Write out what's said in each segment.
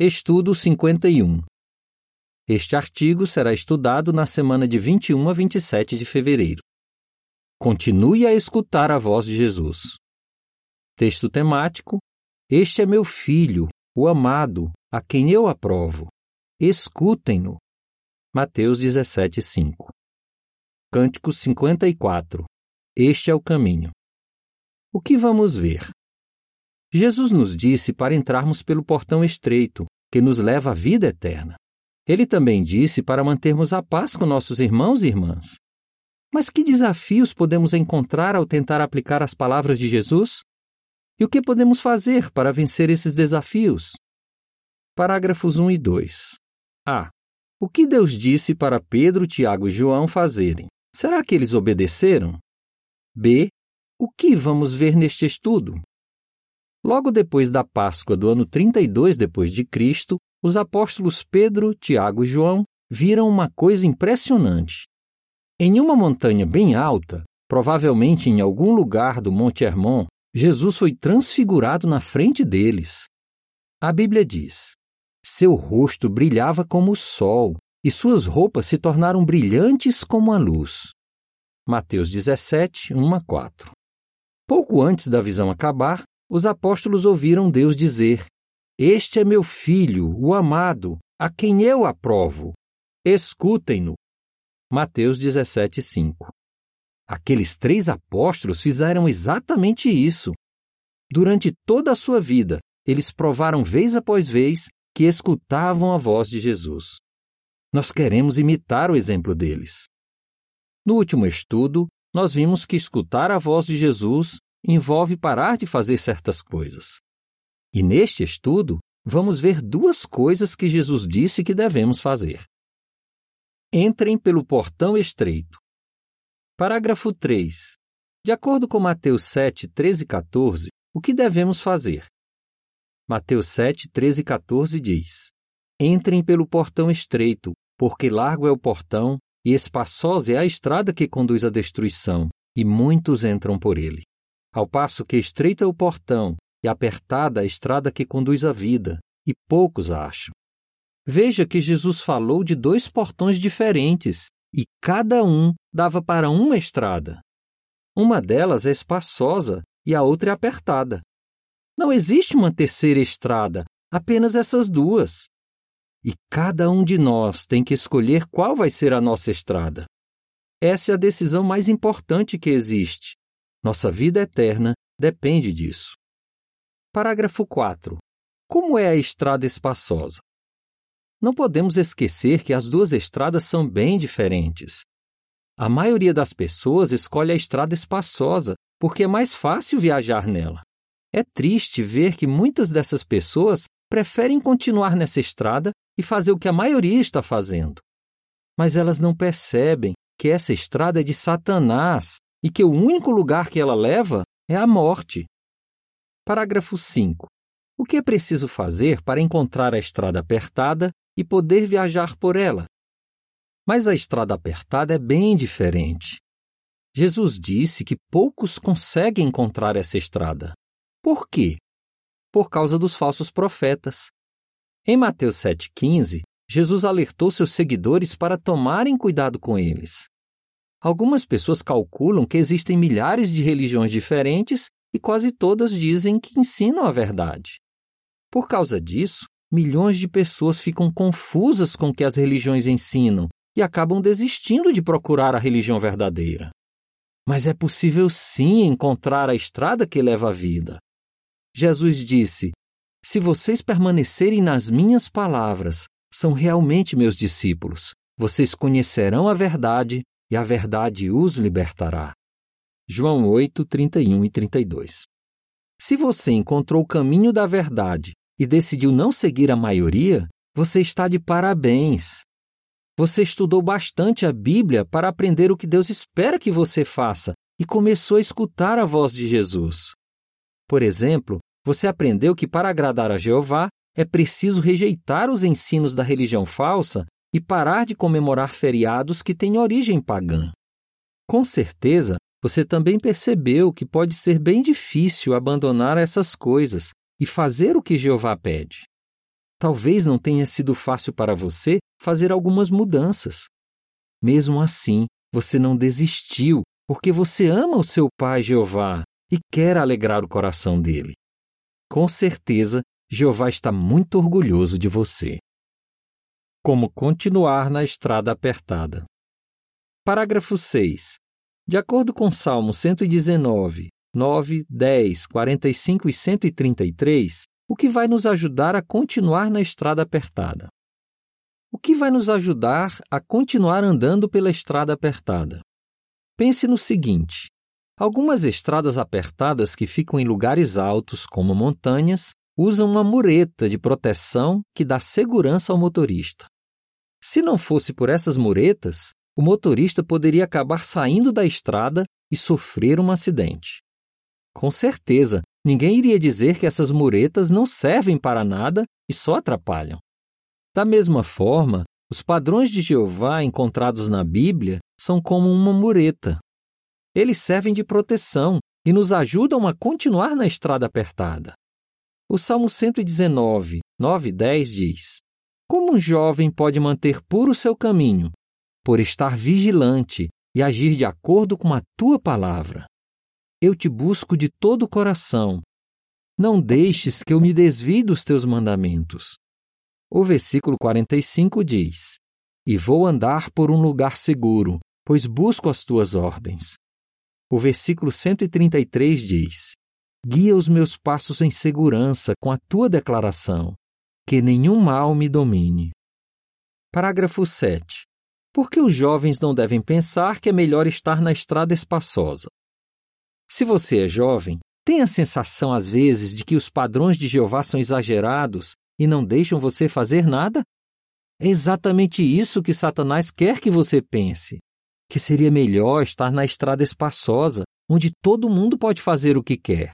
Estudo 51. Este artigo será estudado na semana de 21 a 27 de fevereiro. Continue a escutar a voz de Jesus. Texto temático: Este é meu filho, o amado, a quem eu aprovo. Escutem-no. Mateus 17, 5. Cântico 54. Este é o caminho. O que vamos ver? Jesus nos disse para entrarmos pelo portão estreito, que nos leva à vida eterna. Ele também disse para mantermos a paz com nossos irmãos e irmãs. Mas que desafios podemos encontrar ao tentar aplicar as palavras de Jesus? E o que podemos fazer para vencer esses desafios? Parágrafos 1 e 2. A. O que Deus disse para Pedro, Tiago e João fazerem? Será que eles obedeceram? B. O que vamos ver neste estudo? Logo depois da Páscoa do ano 32 depois de Cristo, os apóstolos Pedro, Tiago e João viram uma coisa impressionante. Em uma montanha bem alta, provavelmente em algum lugar do Monte Hermon, Jesus foi transfigurado na frente deles. A Bíblia diz: Seu rosto brilhava como o sol, e suas roupas se tornaram brilhantes como a luz. Mateus 17, 1 a 4. Pouco antes da visão acabar, os apóstolos ouviram Deus dizer: Este é meu filho, o amado, a quem eu aprovo. Escutem-no. Mateus 17, 5. Aqueles três apóstolos fizeram exatamente isso. Durante toda a sua vida, eles provaram vez após vez que escutavam a voz de Jesus. Nós queremos imitar o exemplo deles. No último estudo, nós vimos que escutar a voz de Jesus envolve parar de fazer certas coisas. E neste estudo, vamos ver duas coisas que Jesus disse que devemos fazer. Entrem pelo portão estreito. Parágrafo 3. De acordo com Mateus 7, 13 e 14, o que devemos fazer? Mateus 7, 13 e 14 diz: Entrem pelo portão estreito, porque largo é o portão e espaçosa é a estrada que conduz à destruição, e muitos entram por ele ao passo que estreito é o portão e apertada a estrada que conduz à vida, e poucos a acham. Veja que Jesus falou de dois portões diferentes, e cada um dava para uma estrada. Uma delas é espaçosa e a outra é apertada. Não existe uma terceira estrada, apenas essas duas. E cada um de nós tem que escolher qual vai ser a nossa estrada. Essa é a decisão mais importante que existe, nossa vida eterna depende disso. Parágrafo 4. Como é a estrada espaçosa? Não podemos esquecer que as duas estradas são bem diferentes. A maioria das pessoas escolhe a estrada espaçosa porque é mais fácil viajar nela. É triste ver que muitas dessas pessoas preferem continuar nessa estrada e fazer o que a maioria está fazendo. Mas elas não percebem que essa estrada é de Satanás e que o único lugar que ela leva é a morte. Parágrafo 5. O que é preciso fazer para encontrar a estrada apertada e poder viajar por ela? Mas a estrada apertada é bem diferente. Jesus disse que poucos conseguem encontrar essa estrada. Por quê? Por causa dos falsos profetas. Em Mateus 7,15, Jesus alertou seus seguidores para tomarem cuidado com eles. Algumas pessoas calculam que existem milhares de religiões diferentes e quase todas dizem que ensinam a verdade. Por causa disso, milhões de pessoas ficam confusas com o que as religiões ensinam e acabam desistindo de procurar a religião verdadeira. Mas é possível sim encontrar a estrada que leva à vida. Jesus disse: Se vocês permanecerem nas minhas palavras, são realmente meus discípulos. Vocês conhecerão a verdade e a verdade os libertará. João 8, 31 e 32. Se você encontrou o caminho da verdade e decidiu não seguir a maioria, você está de parabéns. Você estudou bastante a Bíblia para aprender o que Deus espera que você faça e começou a escutar a voz de Jesus. Por exemplo, você aprendeu que para agradar a Jeová é preciso rejeitar os ensinos da religião falsa e parar de comemorar feriados que têm origem pagã. Com certeza, você também percebeu que pode ser bem difícil abandonar essas coisas e fazer o que Jeová pede. Talvez não tenha sido fácil para você fazer algumas mudanças. Mesmo assim, você não desistiu, porque você ama o seu Pai Jeová e quer alegrar o coração dele. Com certeza, Jeová está muito orgulhoso de você. Como continuar na estrada apertada. Parágrafo 6. De acordo com Salmo 119, 9, 10, 45 e 133, o que vai nos ajudar a continuar na estrada apertada? O que vai nos ajudar a continuar andando pela estrada apertada? Pense no seguinte: algumas estradas apertadas que ficam em lugares altos, como montanhas, usam uma mureta de proteção que dá segurança ao motorista. Se não fosse por essas muretas, o motorista poderia acabar saindo da estrada e sofrer um acidente. Com certeza, ninguém iria dizer que essas muretas não servem para nada e só atrapalham. Da mesma forma, os padrões de Jeová encontrados na Bíblia são como uma mureta. Eles servem de proteção e nos ajudam a continuar na estrada apertada. O Salmo 119, 9 e 10 diz: Como um jovem pode manter puro seu caminho? Por estar vigilante e agir de acordo com a tua palavra. Eu te busco de todo o coração. Não deixes que eu me desvie dos teus mandamentos. O versículo 45 diz: E vou andar por um lugar seguro, pois busco as tuas ordens. O versículo 133 diz: Guia os meus passos em segurança com a tua declaração, que nenhum mal me domine. Parágrafo 7. Por que os jovens não devem pensar que é melhor estar na estrada espaçosa? Se você é jovem, tem a sensação às vezes de que os padrões de Jeová são exagerados e não deixam você fazer nada? É exatamente isso que Satanás quer que você pense. Que seria melhor estar na estrada espaçosa, onde todo mundo pode fazer o que quer.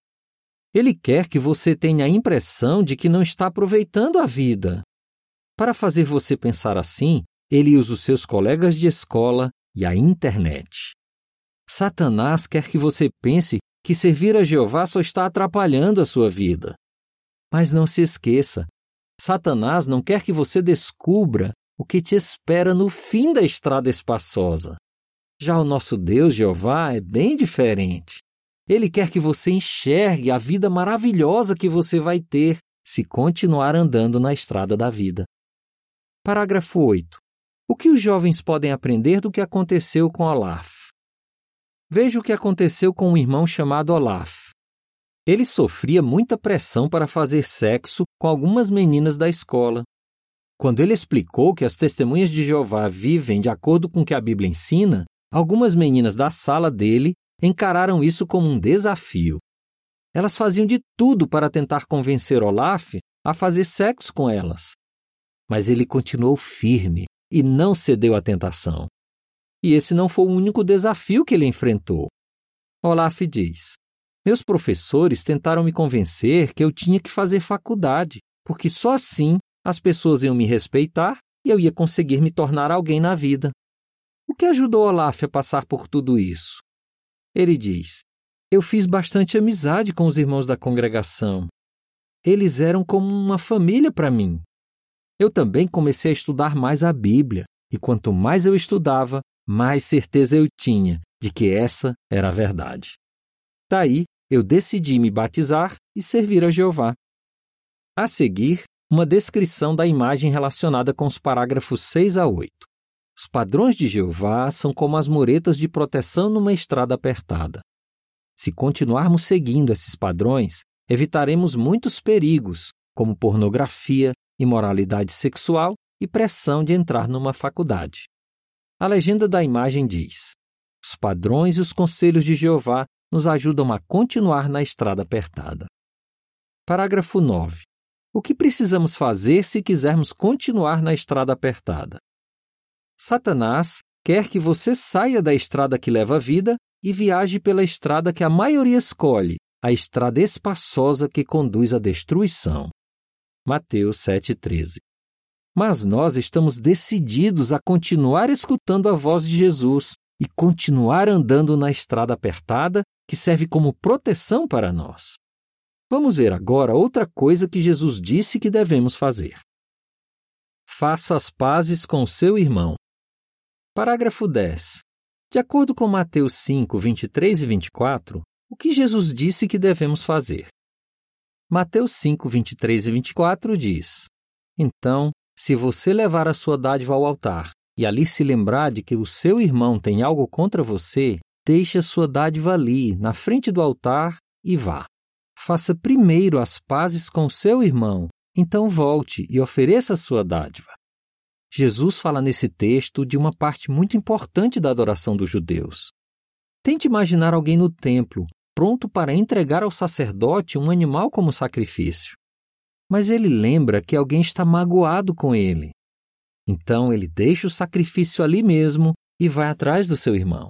Ele quer que você tenha a impressão de que não está aproveitando a vida. Para fazer você pensar assim, ele usa os seus colegas de escola e a internet. Satanás quer que você pense que servir a Jeová só está atrapalhando a sua vida. Mas não se esqueça: Satanás não quer que você descubra o que te espera no fim da estrada espaçosa. Já o nosso Deus Jeová é bem diferente. Ele quer que você enxergue a vida maravilhosa que você vai ter se continuar andando na estrada da vida. Parágrafo 8. O que os jovens podem aprender do que aconteceu com Olaf? Veja o que aconteceu com um irmão chamado Olaf. Ele sofria muita pressão para fazer sexo com algumas meninas da escola. Quando ele explicou que as testemunhas de Jeová vivem de acordo com o que a Bíblia ensina, algumas meninas da sala dele encararam isso como um desafio. Elas faziam de tudo para tentar convencer Olaf a fazer sexo com elas. Mas ele continuou firme e não cedeu à tentação. E esse não foi o único desafio que ele enfrentou. Olaf diz: Meus professores tentaram me convencer que eu tinha que fazer faculdade, porque só assim as pessoas iam me respeitar e eu ia conseguir me tornar alguém na vida. O que ajudou Olaf a passar por tudo isso? Ele diz: Eu fiz bastante amizade com os irmãos da congregação. Eles eram como uma família para mim. Eu também comecei a estudar mais a Bíblia, e quanto mais eu estudava, mais certeza eu tinha de que essa era a verdade. Daí, eu decidi me batizar e servir a Jeová. A seguir, uma descrição da imagem relacionada com os parágrafos 6 a 8. Os padrões de Jeová são como as muretas de proteção numa estrada apertada. Se continuarmos seguindo esses padrões, evitaremos muitos perigos, como pornografia, imoralidade sexual e pressão de entrar numa faculdade. A legenda da imagem diz: Os padrões e os conselhos de Jeová nos ajudam a continuar na estrada apertada. Parágrafo 9. O que precisamos fazer se quisermos continuar na estrada apertada? Satanás quer que você saia da estrada que leva à vida e viaje pela estrada que a maioria escolhe, a estrada espaçosa que conduz à destruição. Mateus 7,13 mas nós estamos decididos a continuar escutando a voz de Jesus e continuar andando na estrada apertada que serve como proteção para nós. Vamos ver agora outra coisa que Jesus disse que devemos fazer. Faça as pazes com seu irmão. Parágrafo 10. De acordo com Mateus 5, 23 e 24, o que Jesus disse que devemos fazer? Mateus 5, 23 e 24 diz: Então, se você levar a sua dádiva ao altar e ali se lembrar de que o seu irmão tem algo contra você, deixe a sua dádiva ali, na frente do altar, e vá. Faça primeiro as pazes com seu irmão, então volte e ofereça a sua dádiva. Jesus fala nesse texto de uma parte muito importante da adoração dos judeus. Tente imaginar alguém no templo, pronto para entregar ao sacerdote um animal como sacrifício. Mas ele lembra que alguém está magoado com ele. Então ele deixa o sacrifício ali mesmo e vai atrás do seu irmão.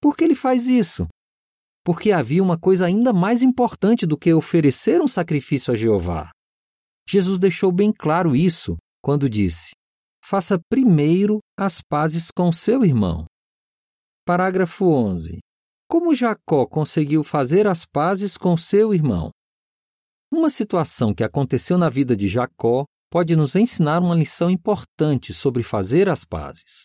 Por que ele faz isso? Porque havia uma coisa ainda mais importante do que oferecer um sacrifício a Jeová. Jesus deixou bem claro isso quando disse: faça primeiro as pazes com seu irmão. Parágrafo 11. Como Jacó conseguiu fazer as pazes com seu irmão? Uma situação que aconteceu na vida de Jacó pode nos ensinar uma lição importante sobre fazer as pazes.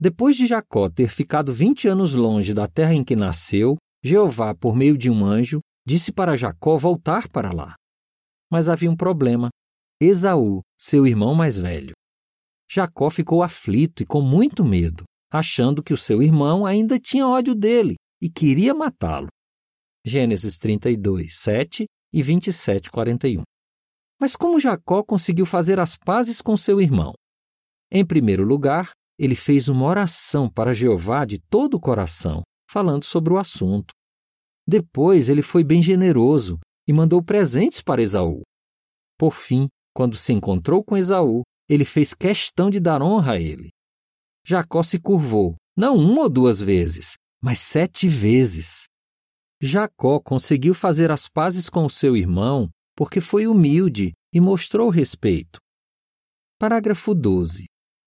Depois de Jacó ter ficado 20 anos longe da terra em que nasceu, Jeová, por meio de um anjo, disse para Jacó voltar para lá. Mas havia um problema: Esaú, seu irmão mais velho. Jacó ficou aflito e com muito medo, achando que o seu irmão ainda tinha ódio dele e queria matá-lo. Gênesis 32, 7 e 27, 41. Mas como Jacó conseguiu fazer as pazes com seu irmão? Em primeiro lugar, ele fez uma oração para Jeová de todo o coração, falando sobre o assunto. Depois, ele foi bem generoso e mandou presentes para Esaú. Por fim, quando se encontrou com Esaú, ele fez questão de dar honra a ele. Jacó se curvou, não uma ou duas vezes, mas sete vezes. Jacó conseguiu fazer as pazes com seu irmão porque foi humilde e mostrou respeito. Parágrafo 12.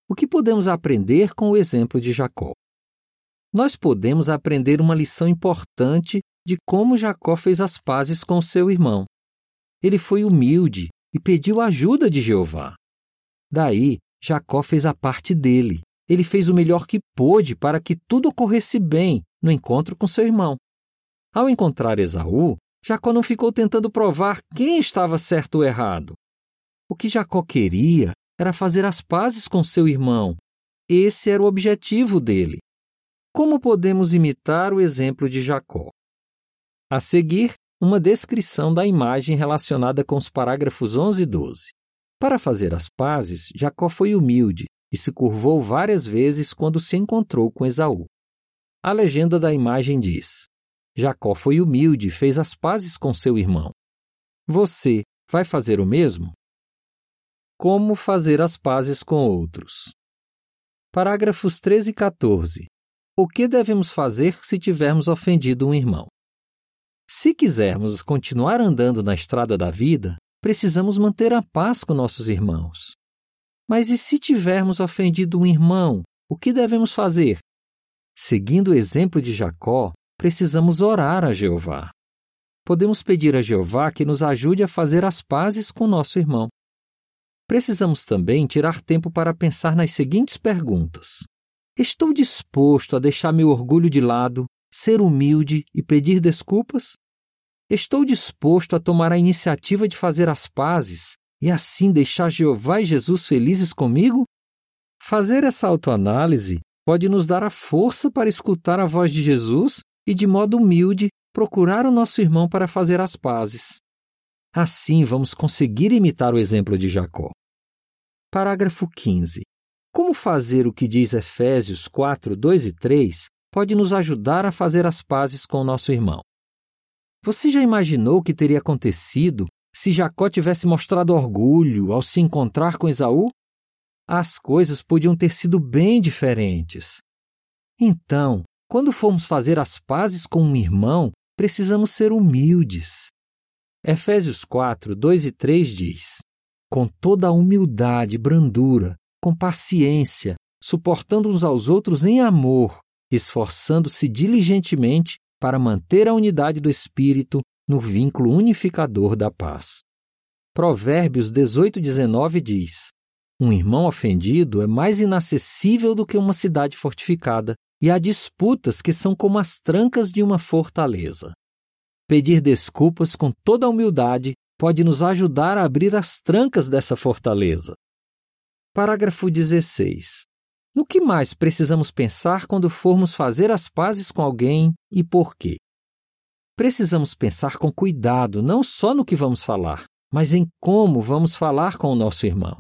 O que podemos aprender com o exemplo de Jacó? Nós podemos aprender uma lição importante de como Jacó fez as pazes com seu irmão. Ele foi humilde e pediu ajuda de Jeová. Daí, Jacó fez a parte dele. Ele fez o melhor que pôde para que tudo ocorresse bem no encontro com seu irmão. Ao encontrar Esaú, Jacó não ficou tentando provar quem estava certo ou errado. O que Jacó queria era fazer as pazes com seu irmão. Esse era o objetivo dele. Como podemos imitar o exemplo de Jacó? A seguir, uma descrição da imagem relacionada com os parágrafos 11 e 12. Para fazer as pazes, Jacó foi humilde e se curvou várias vezes quando se encontrou com Esaú. A legenda da imagem diz: Jacó foi humilde e fez as pazes com seu irmão. Você vai fazer o mesmo? Como fazer as pazes com outros? Parágrafos 13 e 14. O que devemos fazer se tivermos ofendido um irmão? Se quisermos continuar andando na estrada da vida, precisamos manter a paz com nossos irmãos. Mas e se tivermos ofendido um irmão, o que devemos fazer? Seguindo o exemplo de Jacó, precisamos orar a Jeová. Podemos pedir a Jeová que nos ajude a fazer as pazes com nosso irmão. Precisamos também tirar tempo para pensar nas seguintes perguntas: Estou disposto a deixar meu orgulho de lado, ser humilde e pedir desculpas? Estou disposto a tomar a iniciativa de fazer as pazes e assim deixar Jeová e Jesus felizes comigo? Fazer essa autoanálise pode nos dar a força para escutar a voz de Jesus e, de modo humilde, procurar o nosso irmão para fazer as pazes. Assim vamos conseguir imitar o exemplo de Jacó. Parágrafo 15. Como fazer o que diz Efésios 4, 2 e 3 pode nos ajudar a fazer as pazes com o nosso irmão. Você já imaginou o que teria acontecido se Jacó tivesse mostrado orgulho ao se encontrar com Esaú? As coisas podiam ter sido bem diferentes. Então, quando formos fazer as pazes com um irmão, precisamos ser humildes. Efésios 4, 2 e 3 diz: Com toda a humildade e brandura, com paciência, suportando uns aos outros em amor, esforçando-se diligentemente para manter a unidade do espírito no vínculo unificador da paz. Provérbios 18:19 diz: Um irmão ofendido é mais inacessível do que uma cidade fortificada, e há disputas que são como as trancas de uma fortaleza. Pedir desculpas com toda a humildade pode nos ajudar a abrir as trancas dessa fortaleza. Parágrafo 16. No que mais precisamos pensar quando formos fazer as pazes com alguém e por quê? Precisamos pensar com cuidado não só no que vamos falar, mas em como vamos falar com o nosso irmão.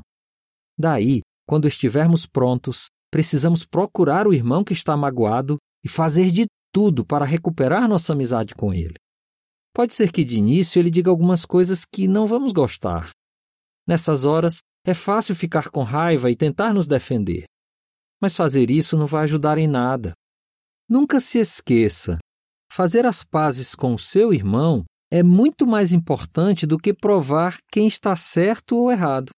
Daí, quando estivermos prontos, precisamos procurar o irmão que está magoado e fazer de tudo para recuperar nossa amizade com ele. Pode ser que de início ele diga algumas coisas que não vamos gostar. Nessas horas, é fácil ficar com raiva e tentar nos defender. Mas fazer isso não vai ajudar em nada. Nunca se esqueça: fazer as pazes com o seu irmão é muito mais importante do que provar quem está certo ou errado.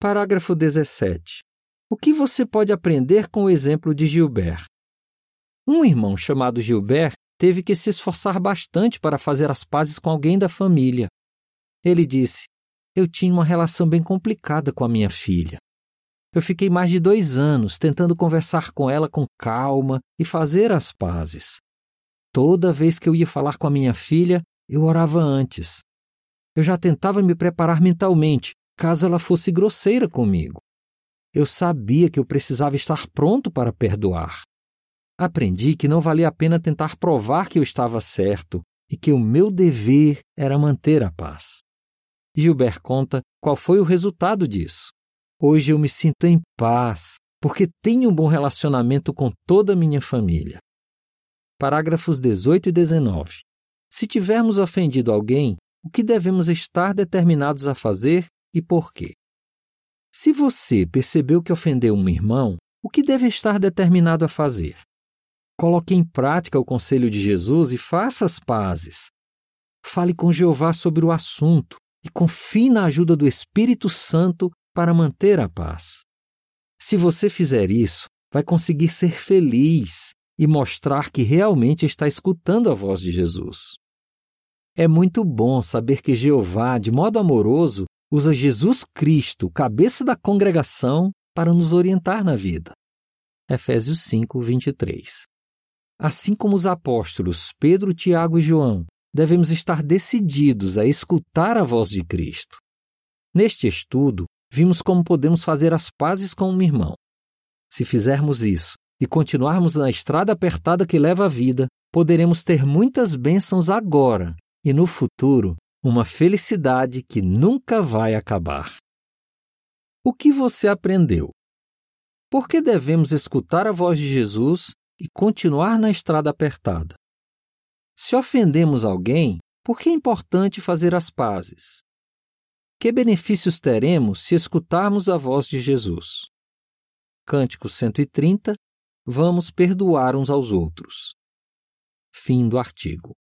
Parágrafo 17. O que você pode aprender com o exemplo de Gilbert? Um irmão chamado Gilbert teve que se esforçar bastante para fazer as pazes com alguém da família. Ele disse: Eu tinha uma relação bem complicada com a minha filha. Eu fiquei mais de dois anos tentando conversar com ela com calma e fazer as pazes. Toda vez que eu ia falar com a minha filha, eu orava antes. Eu já tentava me preparar mentalmente, caso ela fosse grosseira comigo. Eu sabia que eu precisava estar pronto para perdoar. Aprendi que não valia a pena tentar provar que eu estava certo e que o meu dever era manter a paz. Gilbert conta qual foi o resultado disso. Hoje eu me sinto em paz porque tenho um bom relacionamento com toda a minha família. Parágrafos 18 e 19. Se tivermos ofendido alguém, o que devemos estar determinados a fazer e por quê? Se você percebeu que ofendeu um irmão, o que deve estar determinado a fazer? Coloque em prática o conselho de Jesus e faça as pazes. Fale com Jeová sobre o assunto e confie na ajuda do Espírito Santo para manter a paz. Se você fizer isso, vai conseguir ser feliz e mostrar que realmente está escutando a voz de Jesus. É muito bom saber que Jeová, de modo amoroso, usa Jesus Cristo, cabeça da congregação, para nos orientar na vida. Efésios 5, 23. Assim como os apóstolos Pedro, Tiago e João, devemos estar decididos a escutar a voz de Cristo. Neste estudo, vimos como podemos fazer as pazes com um irmão. Se fizermos isso e continuarmos na estrada apertada que leva à vida, poderemos ter muitas bênçãos agora e no futuro uma felicidade que nunca vai acabar. O que você aprendeu? Por que devemos escutar a voz de Jesus e continuar na estrada apertada? Se ofendemos alguém, por que é importante fazer as pazes? Que benefícios teremos se escutarmos a voz de Jesus? Cântico 130 Vamos perdoar uns aos outros. Fim do artigo.